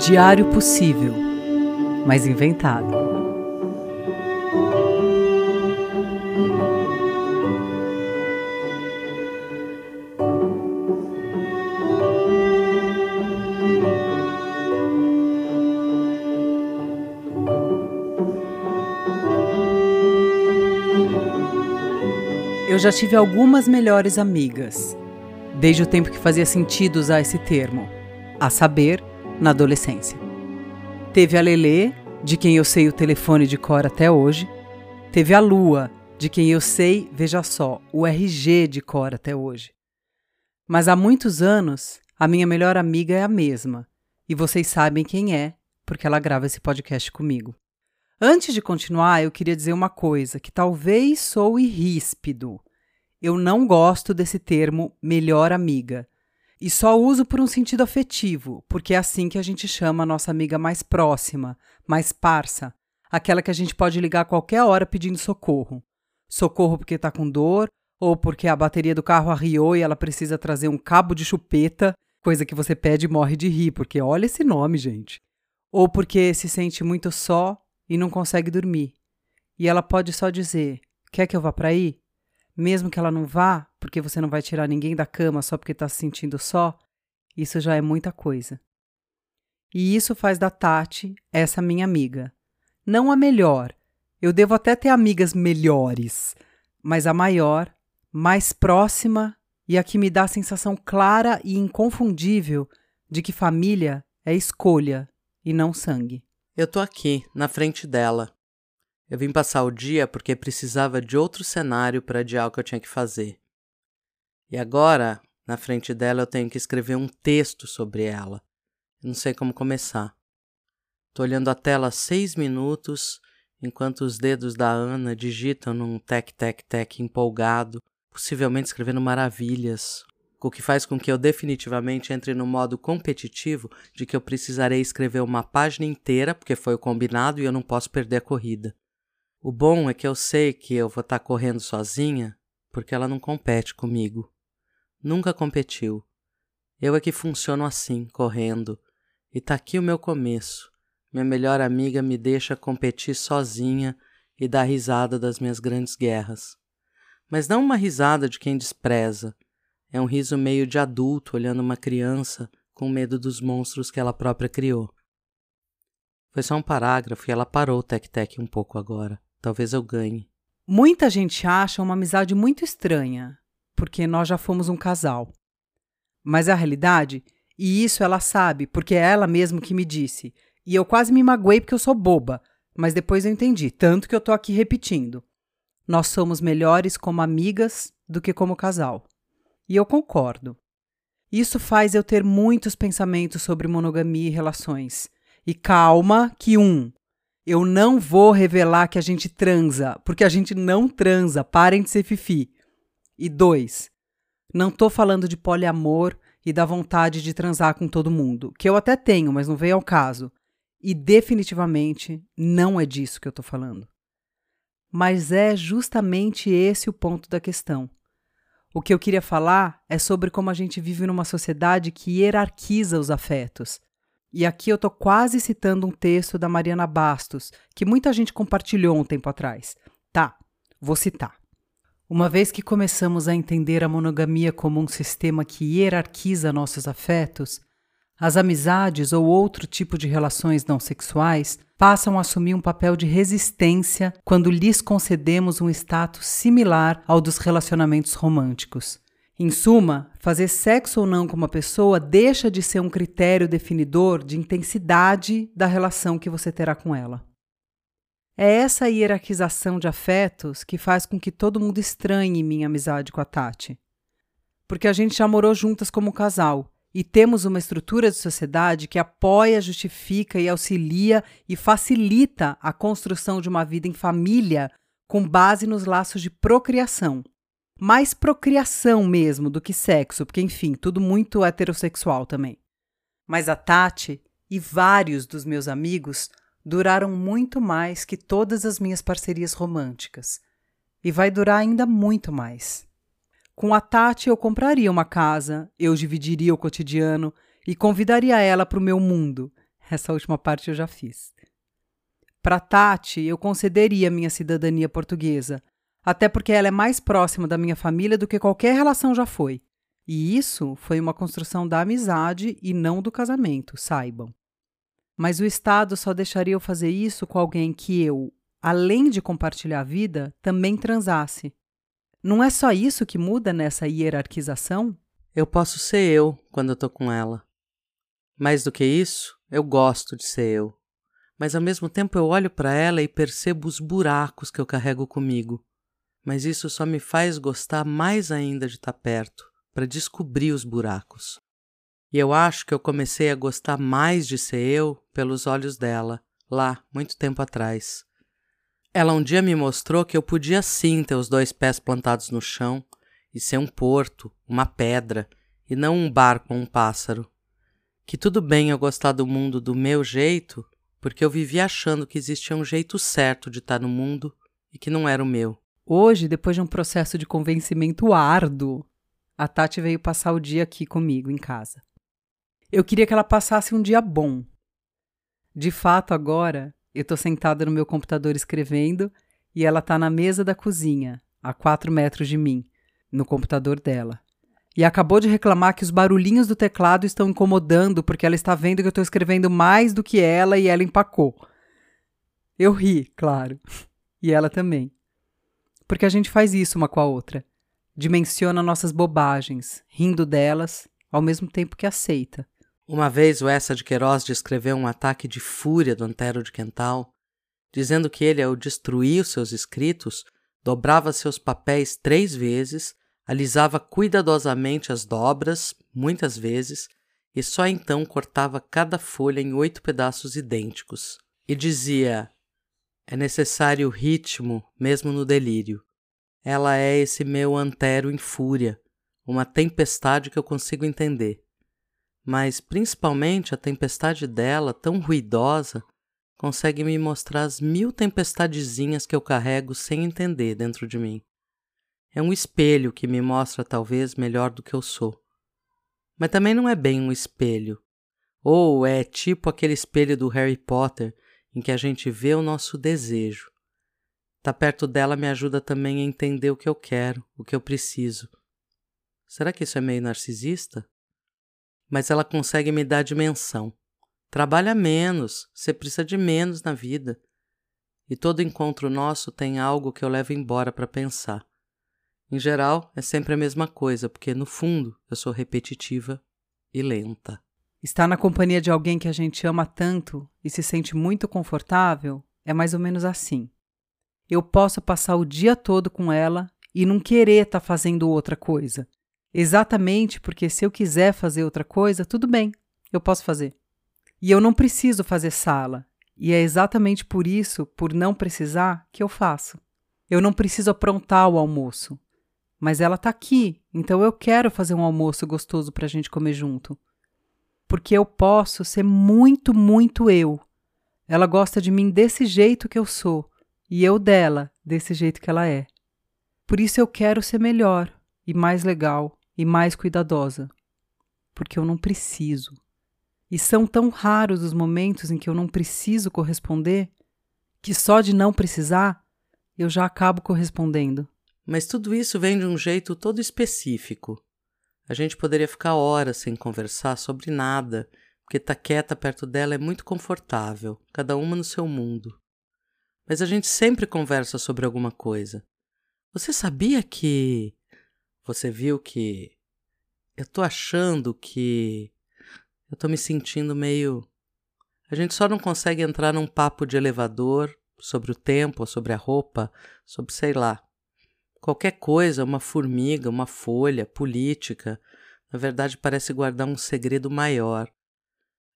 Diário possível, mas inventado. Eu já tive algumas melhores amigas, desde o tempo que fazia sentido usar esse termo, a saber, na adolescência. Teve a Lelê, de quem eu sei o telefone de cor até hoje. Teve a Lua, de quem eu sei, veja só, o RG de cor até hoje. Mas há muitos anos, a minha melhor amiga é a mesma, e vocês sabem quem é, porque ela grava esse podcast comigo. Antes de continuar, eu queria dizer uma coisa que talvez soe ríspido. Eu não gosto desse termo melhor amiga. E só uso por um sentido afetivo, porque é assim que a gente chama a nossa amiga mais próxima, mais parça, aquela que a gente pode ligar a qualquer hora pedindo socorro. Socorro porque está com dor, ou porque a bateria do carro arriou e ela precisa trazer um cabo de chupeta, coisa que você pede e morre de rir, porque olha esse nome, gente. Ou porque se sente muito só e não consegue dormir. E ela pode só dizer: Quer que eu vá para aí? mesmo que ela não vá, porque você não vai tirar ninguém da cama só porque está se sentindo só, isso já é muita coisa. E isso faz da Tati essa minha amiga. Não a melhor, eu devo até ter amigas melhores, mas a maior, mais próxima e a que me dá a sensação clara e inconfundível de que família é escolha e não sangue. Eu tô aqui, na frente dela, eu vim passar o dia porque precisava de outro cenário para adiar o que eu tinha que fazer. E agora, na frente dela, eu tenho que escrever um texto sobre ela. Eu não sei como começar. Tô olhando a tela seis minutos, enquanto os dedos da Ana digitam num tec-tec-tec empolgado, possivelmente escrevendo maravilhas, o que faz com que eu definitivamente entre no modo competitivo de que eu precisarei escrever uma página inteira, porque foi o combinado e eu não posso perder a corrida. O bom é que eu sei que eu vou estar tá correndo sozinha porque ela não compete comigo. Nunca competiu. Eu é que funciono assim, correndo. E tá aqui o meu começo. Minha melhor amiga me deixa competir sozinha e dar risada das minhas grandes guerras. Mas não uma risada de quem despreza. É um riso meio de adulto olhando uma criança com medo dos monstros que ela própria criou. Foi só um parágrafo e ela parou o tec-tec um pouco agora. Talvez eu ganhe. Muita gente acha uma amizade muito estranha, porque nós já fomos um casal. Mas a realidade, e isso ela sabe, porque é ela mesma que me disse, e eu quase me magoei porque eu sou boba, mas depois eu entendi, tanto que eu tô aqui repetindo. Nós somos melhores como amigas do que como casal. E eu concordo. Isso faz eu ter muitos pensamentos sobre monogamia e relações. E calma, que um, eu não vou revelar que a gente transa, porque a gente não transa. Parem de ser fifi. E dois, não tô falando de poliamor e da vontade de transar com todo mundo, que eu até tenho, mas não veio ao caso. E definitivamente não é disso que eu tô falando. Mas é justamente esse o ponto da questão. O que eu queria falar é sobre como a gente vive numa sociedade que hierarquiza os afetos, e aqui eu estou quase citando um texto da Mariana Bastos, que muita gente compartilhou um tempo atrás. Tá, vou citar. Uma vez que começamos a entender a monogamia como um sistema que hierarquiza nossos afetos, as amizades ou outro tipo de relações não sexuais passam a assumir um papel de resistência quando lhes concedemos um status similar ao dos relacionamentos românticos. Em suma, fazer sexo ou não com uma pessoa deixa de ser um critério definidor de intensidade da relação que você terá com ela. É essa hierarquização de afetos que faz com que todo mundo estranhe minha amizade com a Tati. Porque a gente já morou juntas como casal e temos uma estrutura de sociedade que apoia, justifica e auxilia e facilita a construção de uma vida em família com base nos laços de procriação mais procriação mesmo do que sexo, porque enfim, tudo muito heterossexual também. Mas a Tati e vários dos meus amigos duraram muito mais que todas as minhas parcerias românticas. E vai durar ainda muito mais. Com a Tati eu compraria uma casa, eu dividiria o cotidiano e convidaria ela para o meu mundo. essa última parte eu já fiz. Para Tati, eu concederia minha cidadania portuguesa, até porque ela é mais próxima da minha família do que qualquer relação já foi. E isso foi uma construção da amizade e não do casamento, saibam. Mas o Estado só deixaria eu fazer isso com alguém que eu, além de compartilhar a vida, também transasse. Não é só isso que muda nessa hierarquização? Eu posso ser eu quando eu com ela. Mais do que isso, eu gosto de ser eu. Mas ao mesmo tempo eu olho para ela e percebo os buracos que eu carrego comigo. Mas isso só me faz gostar mais ainda de estar tá perto, para descobrir os buracos. E eu acho que eu comecei a gostar mais de ser eu pelos olhos dela, lá, muito tempo atrás. Ela um dia me mostrou que eu podia sim ter os dois pés plantados no chão e ser um porto, uma pedra, e não um barco ou um pássaro. Que tudo bem eu gostar do mundo do meu jeito, porque eu vivia achando que existia um jeito certo de estar no mundo e que não era o meu. Hoje, depois de um processo de convencimento árduo, a Tati veio passar o dia aqui comigo em casa. Eu queria que ela passasse um dia bom. De fato, agora, eu estou sentada no meu computador escrevendo e ela está na mesa da cozinha, a quatro metros de mim, no computador dela. E acabou de reclamar que os barulhinhos do teclado estão incomodando porque ela está vendo que eu estou escrevendo mais do que ela e ela empacou. Eu ri, claro. E ela também. Porque a gente faz isso uma com a outra. Dimensiona nossas bobagens, rindo delas, ao mesmo tempo que aceita. Uma vez o Essa de Queiroz descreveu um ataque de fúria do Antero de Quental, dizendo que ele, ao destruir os seus escritos, dobrava seus papéis três vezes, alisava cuidadosamente as dobras, muitas vezes, e só então cortava cada folha em oito pedaços idênticos. E dizia: É necessário ritmo, mesmo no delírio. Ela é esse meu antero em fúria, uma tempestade que eu consigo entender mas principalmente a tempestade dela, tão ruidosa, consegue me mostrar as mil tempestadezinhas que eu carrego sem entender dentro de mim. É um espelho que me mostra talvez melhor do que eu sou. Mas também não é bem um espelho. Ou é tipo aquele espelho do Harry Potter em que a gente vê o nosso desejo. Tá perto dela me ajuda também a entender o que eu quero, o que eu preciso. Será que isso é meio narcisista? Mas ela consegue me dar dimensão. Trabalha menos, você precisa de menos na vida. E todo encontro nosso tem algo que eu levo embora para pensar. Em geral, é sempre a mesma coisa, porque no fundo eu sou repetitiva e lenta. Estar na companhia de alguém que a gente ama tanto e se sente muito confortável é mais ou menos assim. Eu posso passar o dia todo com ela e não querer estar tá fazendo outra coisa. Exatamente porque se eu quiser fazer outra coisa, tudo bem, eu posso fazer. E eu não preciso fazer sala. E é exatamente por isso, por não precisar, que eu faço. Eu não preciso aprontar o almoço. Mas ela está aqui, então eu quero fazer um almoço gostoso para a gente comer junto. Porque eu posso ser muito, muito eu. Ela gosta de mim desse jeito que eu sou, e eu dela desse jeito que ela é. Por isso eu quero ser melhor e mais legal e mais cuidadosa, porque eu não preciso. E são tão raros os momentos em que eu não preciso corresponder que só de não precisar eu já acabo correspondendo. Mas tudo isso vem de um jeito todo específico. A gente poderia ficar horas sem conversar sobre nada, porque estar tá quieta perto dela é muito confortável, cada uma no seu mundo. Mas a gente sempre conversa sobre alguma coisa. Você sabia que você viu que eu tô achando que eu tô me sentindo meio. A gente só não consegue entrar num papo de elevador sobre o tempo, sobre a roupa, sobre sei lá. Qualquer coisa, uma formiga, uma folha, política, na verdade parece guardar um segredo maior.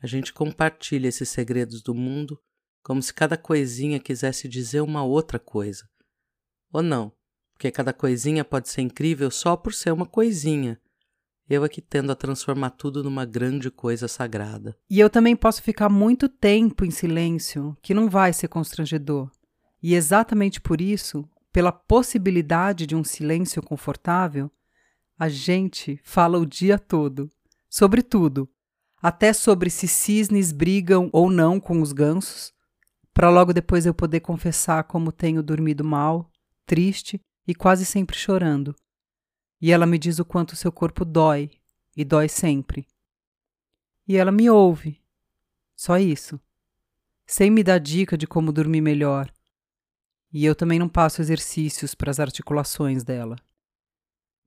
A gente compartilha esses segredos do mundo como se cada coisinha quisesse dizer uma outra coisa. Ou não, porque cada coisinha pode ser incrível só por ser uma coisinha. Eu aqui tendo a transformar tudo numa grande coisa sagrada. E eu também posso ficar muito tempo em silêncio, que não vai ser constrangedor. E exatamente por isso, pela possibilidade de um silêncio confortável, a gente fala o dia todo, sobre tudo, até sobre se cisnes brigam ou não com os gansos, para logo depois eu poder confessar como tenho dormido mal, triste e quase sempre chorando. E ela me diz o quanto seu corpo dói, e dói sempre. E ela me ouve. Só isso. Sem me dar dica de como dormir melhor. E eu também não passo exercícios para as articulações dela.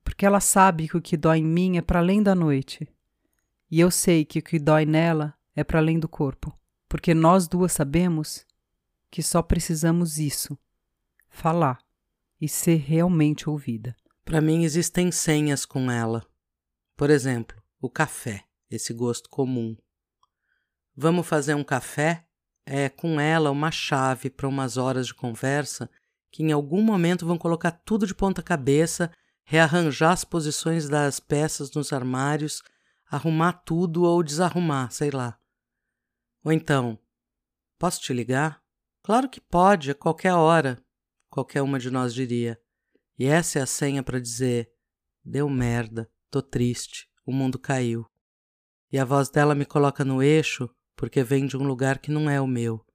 Porque ela sabe que o que dói em mim é para além da noite. E eu sei que o que dói nela é para além do corpo. Porque nós duas sabemos que só precisamos isso: falar e ser realmente ouvida. Para mim existem senhas com ela. Por exemplo, o café, esse gosto comum. Vamos fazer um café? É com ela uma chave para umas horas de conversa que em algum momento vão colocar tudo de ponta cabeça, rearranjar as posições das peças nos armários, arrumar tudo ou desarrumar, sei lá. Ou então, posso te ligar? Claro que pode, a qualquer hora, qualquer uma de nós diria. E essa é a senha para dizer: deu merda, tô triste, o mundo caiu. E a voz dela me coloca no eixo porque vem de um lugar que não é o meu.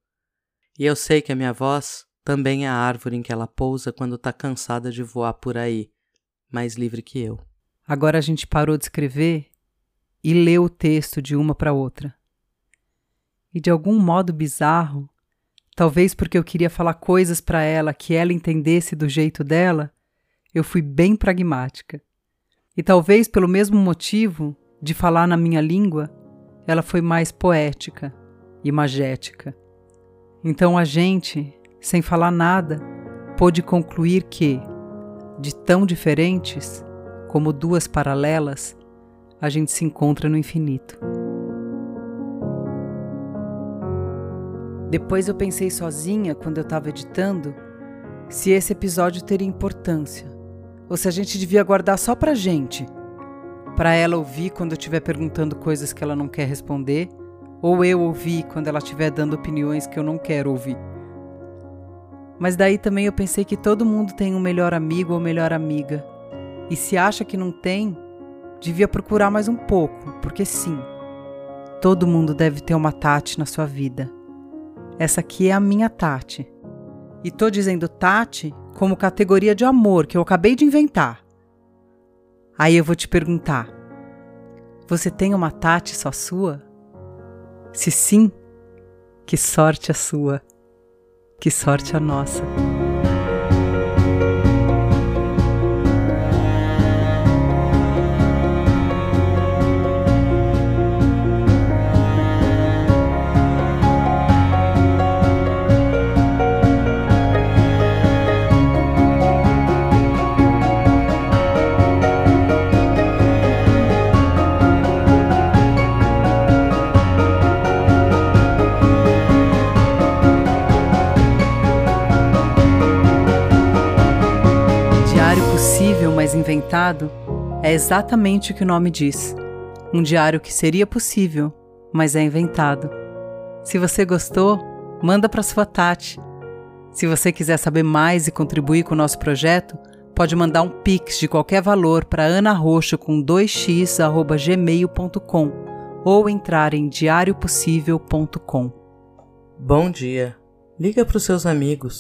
E eu sei que a minha voz também é a árvore em que ela pousa quando tá cansada de voar por aí, mais livre que eu. Agora a gente parou de escrever e leu o texto de uma para outra. E de algum modo bizarro, talvez porque eu queria falar coisas para ela que ela entendesse do jeito dela, eu fui bem pragmática. E talvez pelo mesmo motivo de falar na minha língua, ela foi mais poética e magética. Então a gente, sem falar nada, pôde concluir que, de tão diferentes, como duas paralelas, a gente se encontra no infinito. Depois eu pensei sozinha, quando eu estava editando, se esse episódio teria importância, ou se a gente devia guardar só pra gente para ela ouvir quando eu estiver perguntando coisas que ela não quer responder, ou eu ouvir quando ela estiver dando opiniões que eu não quero ouvir. Mas daí também eu pensei que todo mundo tem um melhor amigo ou melhor amiga. E se acha que não tem, devia procurar mais um pouco, porque sim, todo mundo deve ter uma Tati na sua vida. Essa aqui é a minha Tati. E tô dizendo Tati como categoria de amor que eu acabei de inventar. Aí eu vou te perguntar: você tem uma Tati só sua? Se sim, que sorte a sua, que sorte a nossa. Inventado é exatamente o que o nome diz. Um diário que seria possível, mas é inventado. Se você gostou, manda para sua Tati. Se você quiser saber mais e contribuir com o nosso projeto, pode mandar um pix de qualquer valor para anarroxo com 2x@gmail.com ou entrar em diariopossível.com. Bom dia. Liga para os seus amigos.